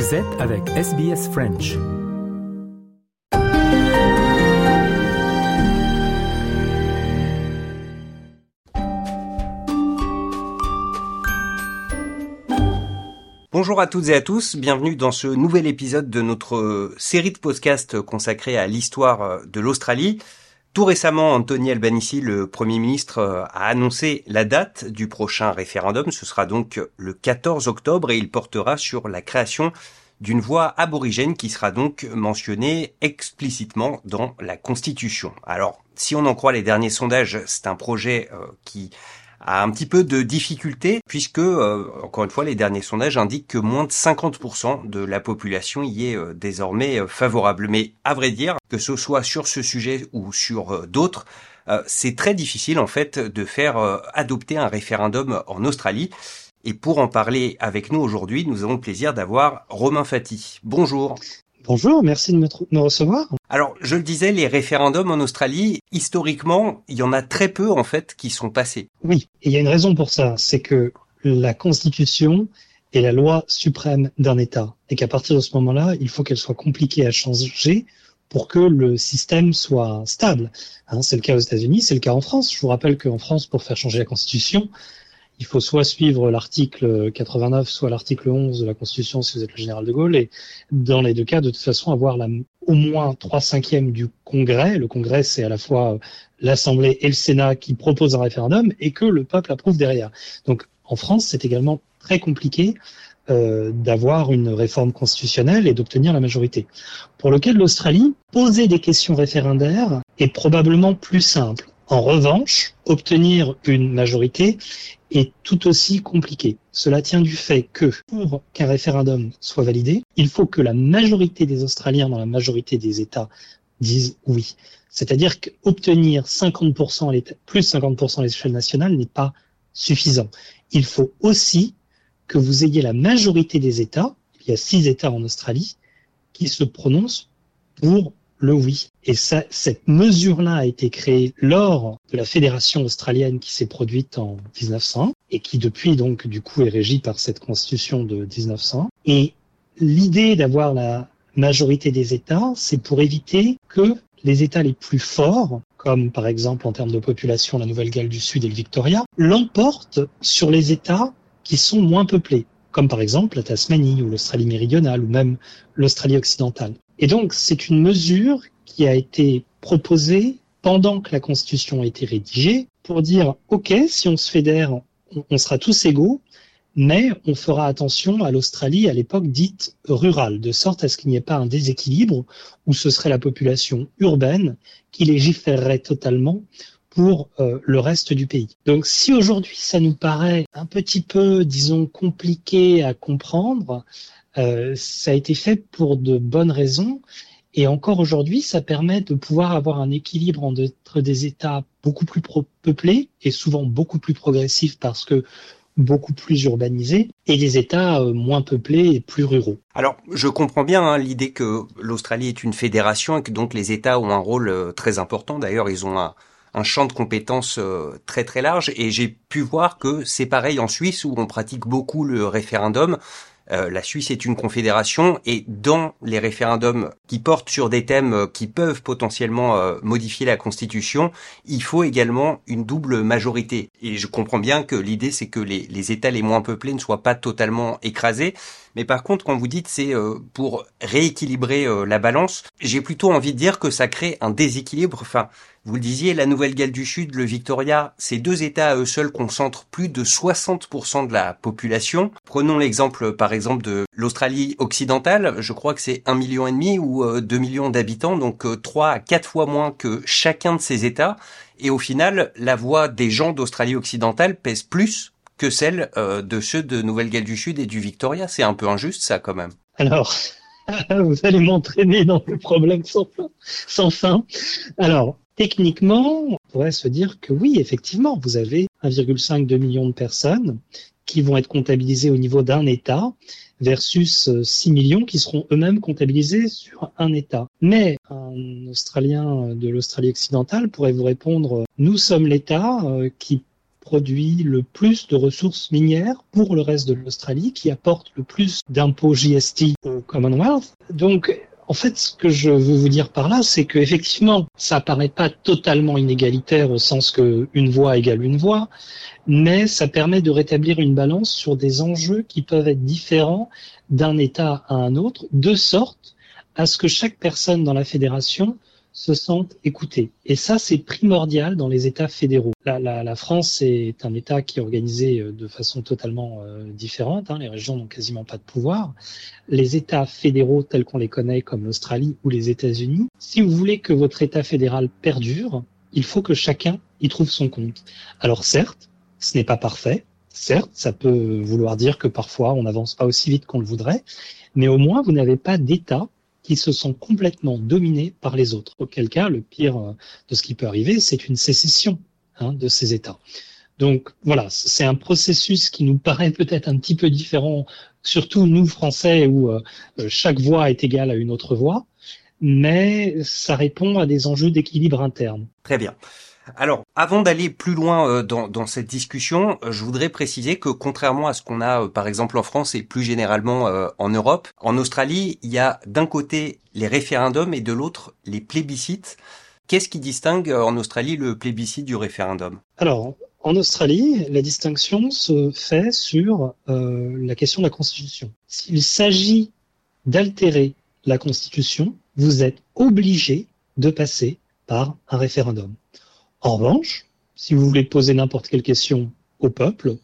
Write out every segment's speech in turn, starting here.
Vous êtes avec SBS French. Bonjour à toutes et à tous, bienvenue dans ce nouvel épisode de notre série de podcasts consacrée à l'histoire de l'Australie. Tout récemment, Anthony Albanese, le Premier ministre, euh, a annoncé la date du prochain référendum. Ce sera donc le 14 octobre et il portera sur la création d'une voix aborigène qui sera donc mentionnée explicitement dans la Constitution. Alors, si on en croit les derniers sondages, c'est un projet euh, qui a un petit peu de difficulté puisque, euh, encore une fois, les derniers sondages indiquent que moins de 50% de la population y est euh, désormais euh, favorable. Mais à vrai dire, que ce soit sur ce sujet ou sur d'autres, c'est très difficile en fait de faire adopter un référendum en Australie. Et pour en parler avec nous aujourd'hui, nous avons le plaisir d'avoir Romain Fati. Bonjour. Bonjour, merci de me, recevoir. Alors, je le disais, les référendums en Australie, historiquement, il y en a très peu en fait qui sont passés. Oui, et il y a une raison pour ça, c'est que la Constitution est la loi suprême d'un État, et qu'à partir de ce moment-là, il faut qu'elle soit compliquée à changer pour que le système soit stable. Hein, c'est le cas aux États-Unis, c'est le cas en France. Je vous rappelle qu'en France, pour faire changer la Constitution, il faut soit suivre l'article 89, soit l'article 11 de la Constitution si vous êtes le général de Gaulle, et dans les deux cas, de toute façon, avoir au moins trois cinquièmes du Congrès. Le Congrès, c'est à la fois l'Assemblée et le Sénat qui proposent un référendum et que le peuple approuve derrière. Donc, en France, c'est également très compliqué euh, d'avoir une réforme constitutionnelle et d'obtenir la majorité. Pour lequel l'Australie, poser des questions référendaires est probablement plus simple. En revanche, obtenir une majorité est tout aussi compliqué. Cela tient du fait que pour qu'un référendum soit validé, il faut que la majorité des Australiens dans la majorité des États disent oui. C'est-à-dire qu'obtenir 50% plus 50% à l'échelle nationale n'est pas suffisant. Il faut aussi que vous ayez la majorité des États, il y a six États en Australie, qui se prononcent pour le oui. Et cette mesure-là a été créée lors de la fédération australienne qui s'est produite en 1900 et qui depuis donc du coup est régie par cette constitution de 1900. Et l'idée d'avoir la majorité des États, c'est pour éviter que les États les plus forts, comme par exemple en termes de population la Nouvelle-Galles du Sud et le Victoria, l'emportent sur les États qui sont moins peuplés, comme par exemple la Tasmanie ou l'Australie méridionale ou même l'Australie occidentale. Et donc, c'est une mesure qui a été proposée pendant que la Constitution a été rédigée pour dire, OK, si on se fédère, on sera tous égaux, mais on fera attention à l'Australie à l'époque dite rurale, de sorte à ce qu'il n'y ait pas un déséquilibre où ce serait la population urbaine qui légiférerait totalement pour euh, le reste du pays. Donc si aujourd'hui ça nous paraît un petit peu, disons, compliqué à comprendre, euh, ça a été fait pour de bonnes raisons. Et encore aujourd'hui, ça permet de pouvoir avoir un équilibre entre des États beaucoup plus peuplés et souvent beaucoup plus progressifs parce que beaucoup plus urbanisés et des États euh, moins peuplés et plus ruraux. Alors, je comprends bien hein, l'idée que l'Australie est une fédération et que donc les États ont un rôle euh, très important. D'ailleurs, ils ont un, un champ de compétences très très large et j'ai pu voir que c'est pareil en Suisse où on pratique beaucoup le référendum. Euh, la Suisse est une confédération et dans les référendums qui portent sur des thèmes euh, qui peuvent potentiellement euh, modifier la Constitution, il faut également une double majorité. Et je comprends bien que l'idée c'est que les, les, États les moins peuplés ne soient pas totalement écrasés. Mais par contre, quand vous dites c'est pour rééquilibrer la balance, j'ai plutôt envie de dire que ça crée un déséquilibre. Enfin, vous le disiez, la Nouvelle-Galles du Sud, le Victoria, ces deux États à eux seuls concentrent plus de 60% de la population. Prenons l'exemple, par exemple, de l'Australie occidentale. Je crois que c'est un million et demi ou 2 euh, millions d'habitants, donc euh, trois à quatre fois moins que chacun de ces États. Et au final, la voix des gens d'Australie occidentale pèse plus que celle euh, de ceux de Nouvelle-Galles du Sud et du Victoria. C'est un peu injuste, ça, quand même. Alors, vous allez m'entraîner dans le problème sans fin. Alors, Techniquement, on pourrait se dire que oui, effectivement, vous avez 1,5-2 millions de personnes qui vont être comptabilisées au niveau d'un État versus 6 millions qui seront eux-mêmes comptabilisés sur un État. Mais un Australien de l'Australie occidentale pourrait vous répondre, nous sommes l'État euh, qui produit le plus de ressources minières pour le reste de l'Australie, qui apporte le plus d'impôts GST au Commonwealth. Donc, en fait, ce que je veux vous dire par là, c'est qu'effectivement, ça paraît pas totalement inégalitaire au sens que une voix égale une voix, mais ça permet de rétablir une balance sur des enjeux qui peuvent être différents d'un État à un autre, de sorte à ce que chaque personne dans la fédération se sentent écoutés. Et ça, c'est primordial dans les États fédéraux. La, la, la, France est un État qui est organisé euh, de façon totalement euh, différente. Hein. Les régions n'ont quasiment pas de pouvoir. Les États fédéraux tels qu'on les connaît, comme l'Australie ou les États-Unis, si vous voulez que votre État fédéral perdure, il faut que chacun y trouve son compte. Alors certes, ce n'est pas parfait. Certes, ça peut vouloir dire que parfois on n'avance pas aussi vite qu'on le voudrait, mais au moins vous n'avez pas d'État qui se sont complètement dominés par les autres. Auquel cas, le pire euh, de ce qui peut arriver, c'est une sécession hein, de ces États. Donc voilà, c'est un processus qui nous paraît peut-être un petit peu différent, surtout nous Français, où euh, chaque voix est égale à une autre voix, mais ça répond à des enjeux d'équilibre interne. Très bien. Alors, avant d'aller plus loin euh, dans, cette discussion, euh, je voudrais préciser que contrairement à ce qu'on a euh, par exemple en France et plus généralement en Europe, en Australie, il y a d'un côté les référendums et de l'autre les plébiscites. Qu'est-ce qui distingue en Australie le plébiscite du référendum? Alors, en Australie, la distinction se fait sur la question de la Constitution. S'il s'agit d'altérer la Constitution, vous êtes obligé de passer par un référendum. En revanche, si vous voulez poser n'importe quelle question au peuple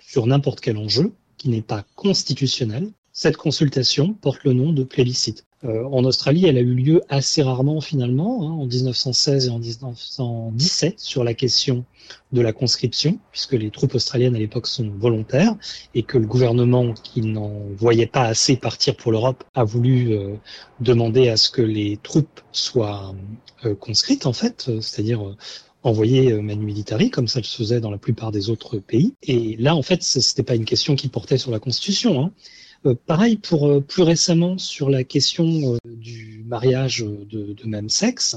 sur n'importe quel enjeu qui n'est pas constitutionnel, cette consultation porte le nom de plébiscite. Euh, en Australie, elle a eu lieu assez rarement finalement, hein, en 1916 et en 1917, sur la question de la conscription, puisque les troupes australiennes à l'époque sont volontaires et que le gouvernement, qui n'en voyait pas assez partir pour l'Europe, a voulu euh, demander à ce que les troupes soient euh, conscrites en fait, c'est-à-dire envoyer euh, Manu Militari, comme ça le faisait dans la plupart des autres pays. Et là, en fait, ce n'était pas une question qui portait sur la Constitution. Hein. Euh, pareil pour euh, plus récemment sur la question du mariage de, de même sexe,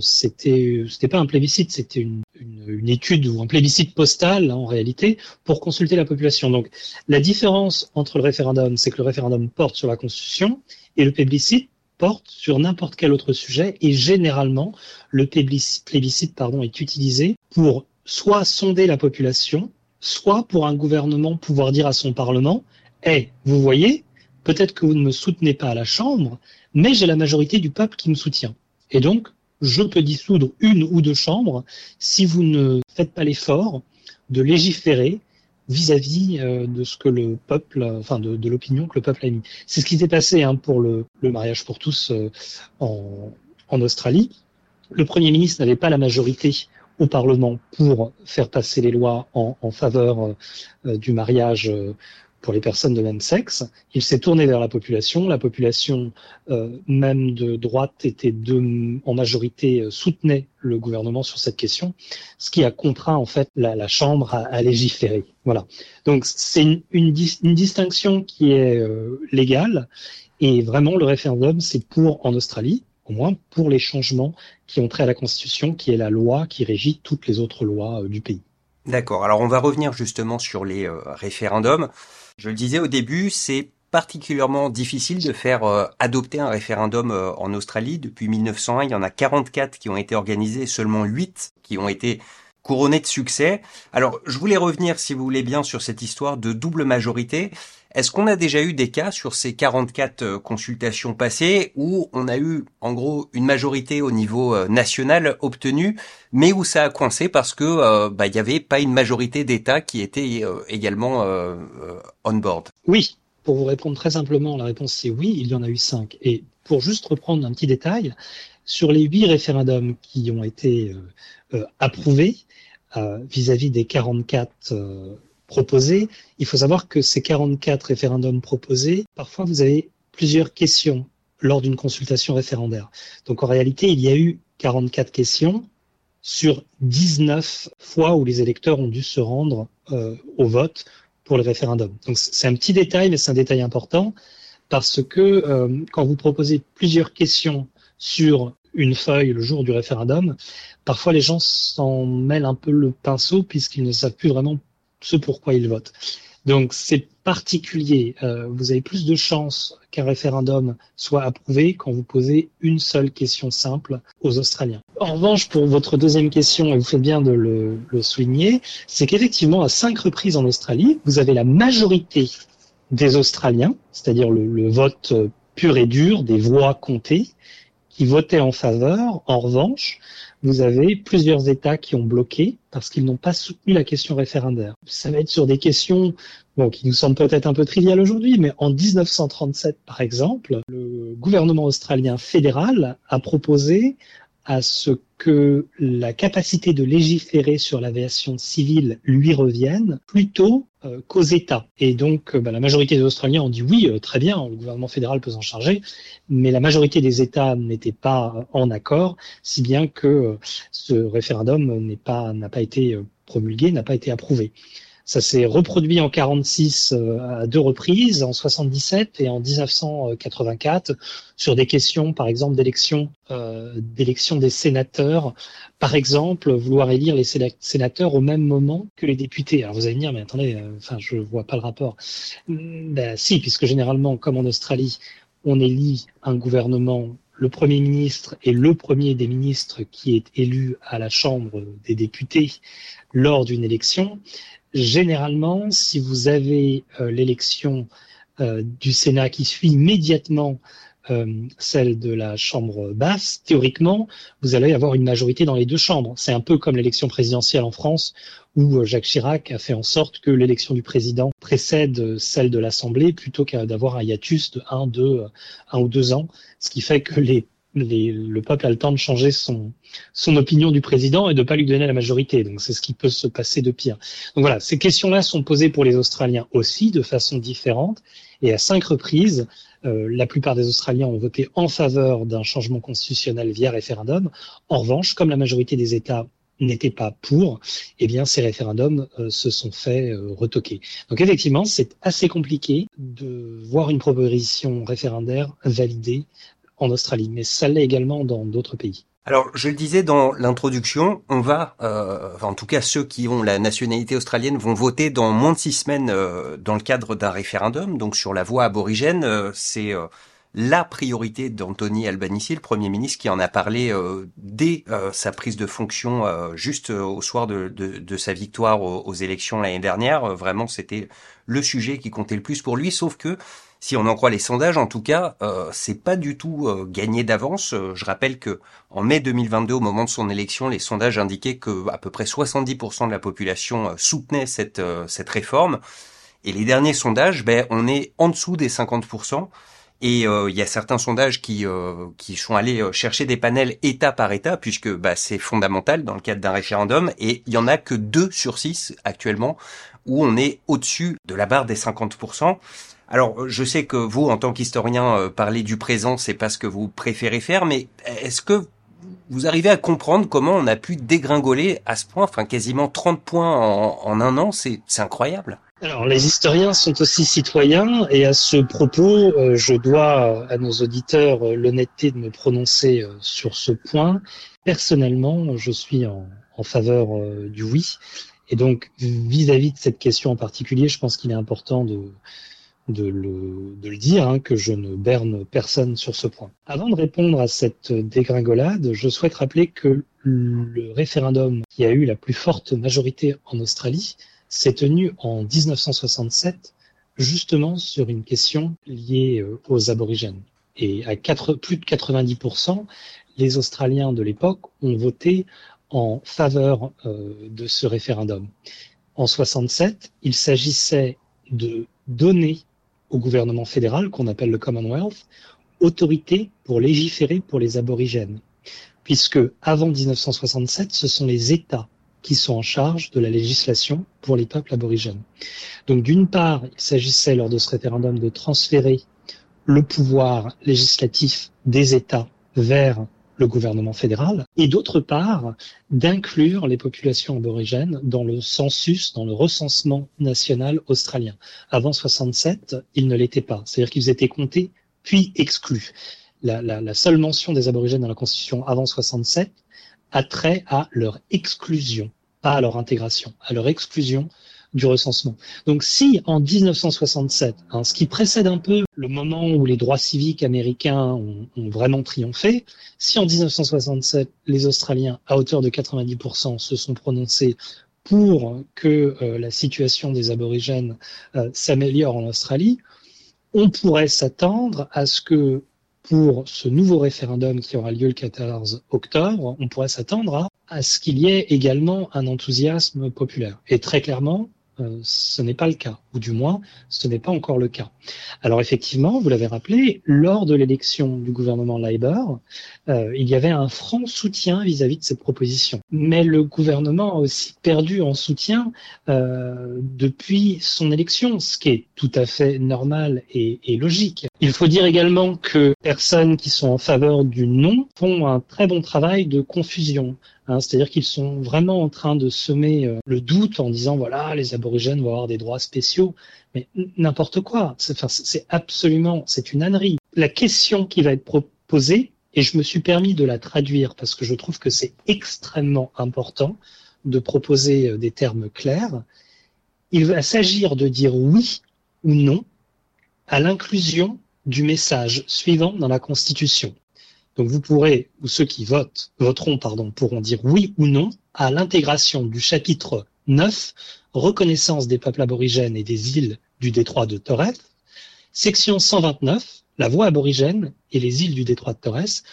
c'était c'était pas un plébiscite, c'était une, une, une, étude ou un plébiscite postal hein, en réalité pour consulter la population. Donc la différence entre le référendum, c'est que le référendum porte sur la Constitution et le plébiscite porte sur n'importe quel autre sujet et généralement le plébiscite pardon, est utilisé pour soit sonder la population, soit pour un gouvernement pouvoir dire à son Parlement Eh, vous voyez, peut-être que vous ne me soutenez pas à la Chambre, mais j'ai la majorité du peuple qui me soutient. Et donc, je peux dissoudre une ou deux chambres si vous ne faites pas l'effort de légiférer vis-à-vis euh, de ce que le peuple, enfin de, l'opinion que le peuple a mis. C'est ce qui s'est passé hein, pour le, mariage pour tous euh, en, Australie. Le Premier ministre n'avait pas la majorité au Parlement pour faire passer les lois en, en faveur euh, du mariage pour les personnes de même sexe. Il s'est tourné vers la population. La population, euh, même de droite, était de, en majorité euh, soutenait le gouvernement sur cette question, ce qui a contraint en fait la, la Chambre à, à, légiférer. Voilà. Donc c'est une, une, une, distinction qui est euh, légale et vraiment le référendum c'est pour en Australie au moins pour les changements qui ont trait à la Constitution, qui est la loi qui régit toutes les autres lois euh, du pays. D'accord. Alors on va revenir justement sur les euh, référendums. Je le disais au début, c'est particulièrement difficile de faire euh, adopter un référendum euh, en Australie. Depuis 1901, il y en a 44 qui ont été organisés, seulement 8 qui ont été couronnés de succès. Alors, je voulais revenir, si vous voulez bien, sur cette histoire de double majorité. Est-ce qu'on a déjà eu des cas sur ces 44 euh, consultations passées où on a eu en gros une majorité au niveau euh, national obtenue, mais où ça a coincé parce que euh, bah, il n'y avait pas une majorité d'États qui étaient également on board? Oui, pour vous répondre très simplement, la réponse c'est oui, il y en a eu cinq. Et pour juste reprendre un petit détail, sur les huit référendums qui ont été approuvés vis-à-vis -vis des 44 proposés, il faut savoir que ces 44 référendums proposés, parfois vous avez plusieurs questions lors d'une consultation référendaire. Donc en réalité, il y a eu 44 questions sur 19 fois où les électeurs ont dû se rendre euh, au vote pour le référendum. Donc c'est un petit détail, mais c'est un détail important parce que euh, quand vous proposez plusieurs questions sur une feuille le jour du référendum, parfois les gens s'en mêlent un peu le pinceau puisqu'ils ne savent plus vraiment ce pourquoi ils votent. Donc c'est particulier. Euh, vous avez plus de chances qu'un référendum soit approuvé quand vous posez une seule question simple aux Australiens. En revanche, pour votre deuxième question, et vous faites bien de le, le souligner, c'est qu'effectivement, à cinq reprises en Australie, vous avez la majorité des Australiens, c'est-à-dire le, le vote pur et dur, des voix comptées, qui votaient en faveur. En revanche, vous avez plusieurs États qui ont bloqué parce qu'ils n'ont pas soutenu la question référendaire. Ça va être sur des questions bon, qui nous semblent peut-être un peu triviales aujourd'hui, mais en 1937, par exemple, le gouvernement australien fédéral a proposé à ce que la capacité de légiférer sur l'aviation civile lui revienne plutôt euh, qu'aux États. Et donc, euh, bah, la majorité des Australiens ont dit oui, euh, très bien, le gouvernement fédéral peut s'en charger, mais la majorité des États n'étaient pas en accord, si bien que ce référendum n'a pas été promulgué, n'a pas été approuvé. Ça s'est reproduit en 46 euh, à deux reprises, en 77 et en 1984, sur des questions, par exemple, d'élection, euh, d'élection des sénateurs. Par exemple, vouloir élire les sénateurs au même moment que les députés. Alors vous allez me dire, mais attendez, euh, enfin, je vois pas le rapport. Ben si, puisque généralement, comme en Australie, on élit un gouvernement le Premier ministre est le premier des ministres qui est élu à la Chambre des députés lors d'une élection. Généralement, si vous avez euh, l'élection euh, du Sénat qui suit immédiatement celle de la Chambre basse, théoriquement, vous allez avoir une majorité dans les deux chambres. C'est un peu comme l'élection présidentielle en France, où Jacques Chirac a fait en sorte que l'élection du président précède celle de l'Assemblée, plutôt qu'à d'avoir un hiatus de un, deux, un ou deux ans, ce qui fait que les le peuple a le temps de changer son, son opinion du président et de pas lui donner la majorité. Donc c'est ce qui peut se passer de pire. Donc voilà, ces questions-là sont posées pour les Australiens aussi de façon différente. Et à cinq reprises, euh, la plupart des Australiens ont voté en faveur d'un changement constitutionnel via référendum. En revanche, comme la majorité des États n'étaient pas pour, eh bien ces référendums euh, se sont fait euh, retoquer. Donc effectivement, c'est assez compliqué de voir une proposition référendaire validée en Australie, mais ça l'est également dans d'autres pays. Alors, je le disais dans l'introduction, on va, euh, en tout cas ceux qui ont la nationalité australienne vont voter dans moins de six semaines euh, dans le cadre d'un référendum, donc sur la voie aborigène. Euh, c'est euh, la priorité d'Anthony Albanese, le Premier ministre, qui en a parlé dès sa prise de fonction, juste au soir de, de, de sa victoire aux, aux élections l'année dernière. vraiment, c'était le sujet qui comptait le plus pour lui, sauf que si on en croit les sondages, en tout cas, euh, c'est pas du tout euh, gagné d'avance. Euh, je rappelle que en mai 2022, au moment de son élection, les sondages indiquaient que à peu près 70% de la population soutenait cette cette réforme. Et les derniers sondages, ben, on est en dessous des 50%. Et il y a certains sondages qui qui sont allés chercher des panels État par État, puisque bah, c'est fondamental dans le cadre d'un référendum. Et il y en a que 2 sur 6 actuellement où on est au-dessus de la barre des 50%. Alors, je sais que vous, en tant qu'historien, euh, parler du présent, c'est pas ce que vous préférez faire, mais est-ce que vous arrivez à comprendre comment on a pu dégringoler à ce point, enfin quasiment 30 points en, un an, c'est incroyable. Alors, les historiens sont aussi citoyens, et à ce propos, euh, je dois à nos auditeurs euh, l'honnêteté de me prononcer sur ce point. Personnellement, je suis en, en faveur du oui, et donc vis-à-vis -vis de cette question en particulier, je pense qu'il est important de de le, de le dire, hein, que je ne berne personne sur ce point. Avant de répondre à cette dégringolade, je souhaite rappeler que le référendum qui a eu la plus forte majorité en Australie s'est tenu en 1967, justement sur une question liée euh, aux aborigènes. Et à 4, plus de 90%, les Australiens de l'époque ont voté en faveur euh, de ce référendum. En 67, il s'agissait de donner au gouvernement fédéral, qu'on appelle le Commonwealth, autorité pour légiférer pour les aborigènes. Puisque avant 1967, ce sont les États qui sont en charge de la législation pour les peuples aborigènes. Donc d'une part, il s'agissait lors de ce référendum de transférer le pouvoir législatif des États vers le gouvernement fédéral, et d'autre part, d'inclure les populations aborigènes dans le census, dans le recensement national australien. Avant 67, ils ne l'étaient pas, c'est-à-dire qu'ils étaient comptés puis exclus. la, la, seule mention des aborigènes dans la Constitution avant 67 a trait à leur exclusion, pas à leur intégration, à leur exclusion du recensement. Donc si en 1967, hein, ce qui précède un peu le moment où les droits civiques américains ont, vraiment triomphé, si en 1967 les Australiens, à hauteur de 90%, se sont prononcés pour que euh, la situation des aborigènes euh, s'améliore en Australie, on pourrait s'attendre à ce que pour ce nouveau référendum qui aura lieu le 14 octobre, on pourrait s'attendre à ce qu'il y ait également un enthousiasme populaire. Et très clairement, euh, ce n'est pas le cas, ou du moins, ce n'est pas encore le cas. Alors effectivement, vous l'avez rappelé, lors de l'élection du gouvernement Labour, euh, il y avait un franc soutien vis-à-vis -vis de cette proposition. Mais le gouvernement a aussi perdu en soutien euh, depuis son élection, ce qui est tout à fait normal et, et logique. Il faut dire également que personnes qui sont en faveur du non font un très bon travail de confusion. Hein, C'est-à-dire qu'ils sont vraiment en train de semer euh, le doute en disant voilà les aborigènes vont avoir des droits spéciaux, mais n'importe quoi. C'est absolument c'est une ânerie. La question qui va être proposée et je me suis permis de la traduire parce que je trouve que c'est extrêmement important de proposer euh, des termes clairs. Il va s'agir de dire oui ou non à l'inclusion du message suivant dans la Constitution. Donc vous pourrez, ou ceux qui votent, voteront, pardon, pourront dire oui ou non à l'intégration du chapitre 9, reconnaissance des peuples aborigènes et des îles du détroit de Torres, section 129, la voie aborigène et les îles du détroit de Torres,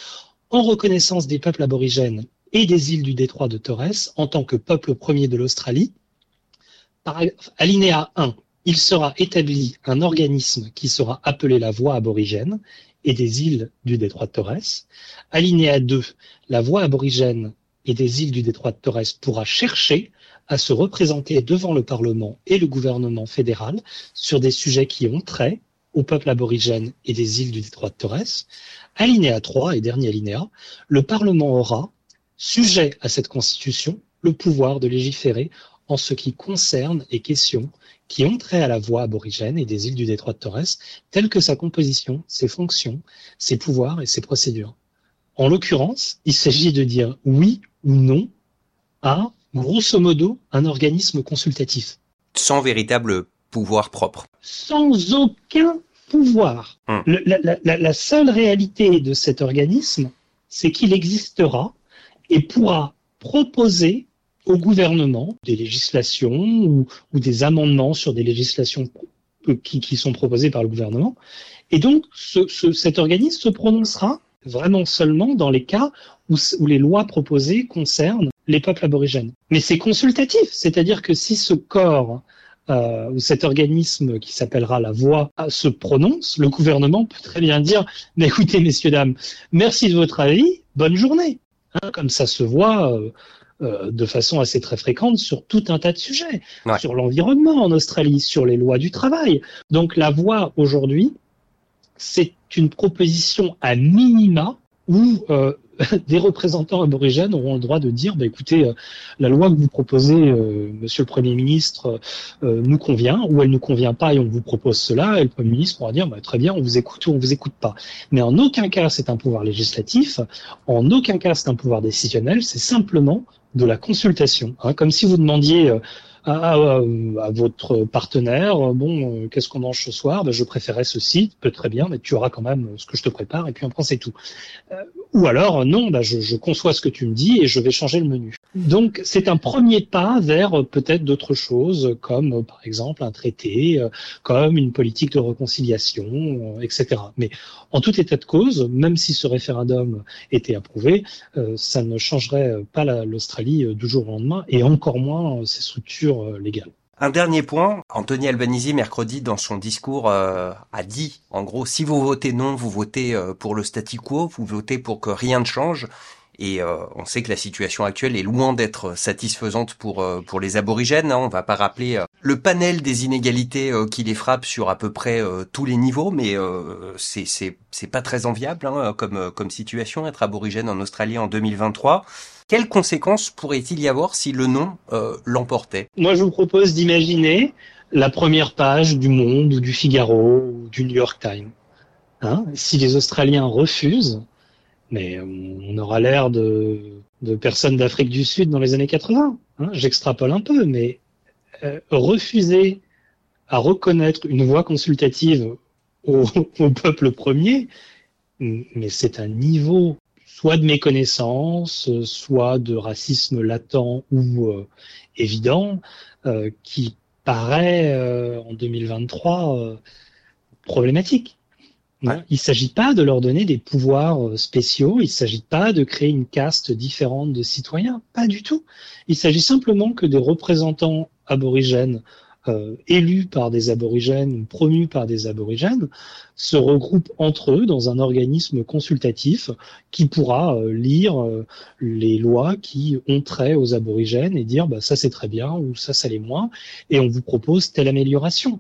en reconnaissance des peuples aborigènes et des îles du détroit de Torres en tant que peuple premier de l'Australie. Alinéa 1. Il sera établi un organisme qui sera appelé la voie aborigène et des îles du détroit de Torres. Alinéa 2, la voix aborigène et des îles du détroit de Torres pourra chercher à se représenter devant le Parlement et le gouvernement fédéral sur des sujets qui ont trait au peuple aborigène et des îles du détroit de Torres. Alinéa 3 et dernier alinéa, le Parlement aura, sujet à cette constitution, le pouvoir de légiférer en ce qui concerne les questions qui ont trait à la voie aborigène et des îles du détroit de Torres, telle que sa composition, ses fonctions, ses pouvoirs et ses procédures. En l'occurrence, il s'agit de dire oui ou non à, grosso modo, un organisme consultatif. Sans véritable pouvoir propre. Sans aucun pouvoir. Hum. Le, la, la, la seule réalité de cet organisme, c'est qu'il existera et pourra proposer au gouvernement des législations ou, ou, des amendements sur des législations qui, qui, sont proposées par le gouvernement. Et donc, ce, ce, cet organisme se prononcera vraiment seulement dans les cas où, où, les lois proposées concernent les peuples aborigènes. Mais c'est consultatif, c'est-à-dire que si ce corps euh, cet organisme qui s'appellera la voix se prononce, le gouvernement peut très bien dire mais écoutez messieurs dames, merci de votre avis, bonne journée. Hein, comme ça se voit euh, euh, de façon assez très fréquente sur tout un tas de sujets, ouais. sur l'environnement en Australie, sur les lois du travail. Donc la voix aujourd'hui, c'est une proposition à minima où euh, des représentants aborigènes auront le droit de dire bah, écoutez, euh, la loi que vous proposez, euh, monsieur le Premier ministre, euh, nous convient, ou elle ne nous convient pas et on vous propose cela, et le Premier ministre pourra dire bah, très bien, on vous écoute ou on vous écoute pas. Mais en aucun cas c'est un pouvoir législatif, en aucun cas c'est un pouvoir décisionnel, c'est simplement de la consultation. Hein, comme si vous demandiez à, votre partenaire, bon, qu'est-ce qu'on mange ce soir? Ben, Je préférais ceci, peut très bien, mais tu auras quand même ce que je te prépare, et puis après c'est tout. Ou alors, non, ben, je, je, conçois ce que tu me dis et je vais changer le menu. Donc c'est un premier pas vers euh, peut-être d'autres choses, comme euh, par exemple un traité, comme une politique de réconciliation, etc. Mais en tout état de cause, même si ce référendum était approuvé, ça ne changerait pas l'Australie du jour au lendemain, et encore moins ses structures euh, légale. Un dernier point, Anthony Albanese mercredi dans son discours euh, a dit en gros si vous votez non, vous votez euh, pour le statu quo, vous votez pour que rien ne change. Et euh, on sait que la situation actuelle est loin d'être satisfaisante pour euh, pour les aborigènes. Hein. On va pas rappeler euh, le panel des inégalités qui les frappent sur à peu près tous les niveaux, mais c'est c'est c'est pas très enviable hein, comme comme situation être aborigène en Australie en 2023. Quelles conséquences pourrait-il y avoir si le euh, l'emportait? Moi, je vous propose d'imaginer la première page du Monde ou du Figaro ou du New York Times. Hein si les Australiens refusent, mais on aura l'air de, personnes d'Afrique du Sud dans les années 80. Hein J'extrapole un peu, mais euh, refuser à reconnaître une voix consultative au, peuple premier, mais c'est un niveau soit de méconnaissance, soit de racisme latent ou euh, évident, euh, qui paraît en 2023 problématique. Il ne s'agit pas de leur donner des pouvoirs spéciaux, il ne s'agit pas de créer une caste différente de citoyens, pas du tout. Il s'agit simplement que des représentants aborigènes euh, élus par des aborigènes ou promus par des aborigènes se regroupent entre eux dans un organisme consultatif qui pourra euh, lire euh, les lois qui ont trait aux aborigènes et dire bah, ça c'est très bien ou ça ça l'est moins et on vous propose telle amélioration.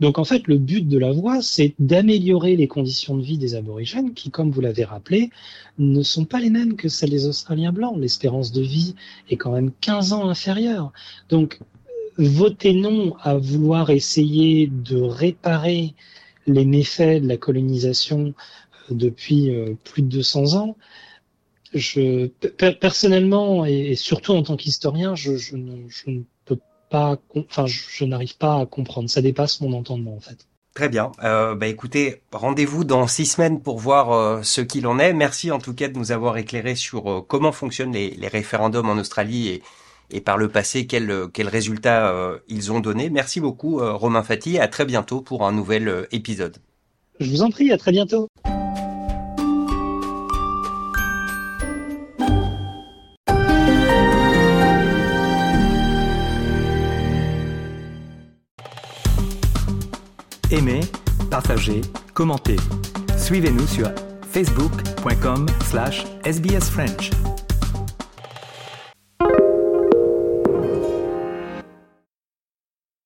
Donc en fait le but de la voie c'est d'améliorer les conditions de vie des aborigènes qui comme vous l'avez rappelé ne sont pas les mêmes que celles des Australiens blancs. L'espérance de vie est quand même 15 ans inférieure. Donc voter non à vouloir essayer de réparer les méfaits de la colonisation euh, depuis euh, plus de 200 ans, je, personnellement et surtout en tant qu'historien, je, je, ne, je, ne, peux pas, enfin, je, n'arrive pas à comprendre. Ça dépasse mon entendement en fait. Très bien. Euh, bah écoutez, rendez-vous dans six semaines pour voir euh, ce qu'il en est. Merci en tout cas de nous avoir éclairé sur comment fonctionnent les, les référendums en Australie et, et par le passé quels quels résultats euh, ils ont donné. Merci beaucoup euh, Romain Fati, à très bientôt pour un nouvel euh, épisode. Je vous en prie, à très bientôt. Aimez, partagez, commentez. Suivez-nous sur facebook.com slash sbsfrench.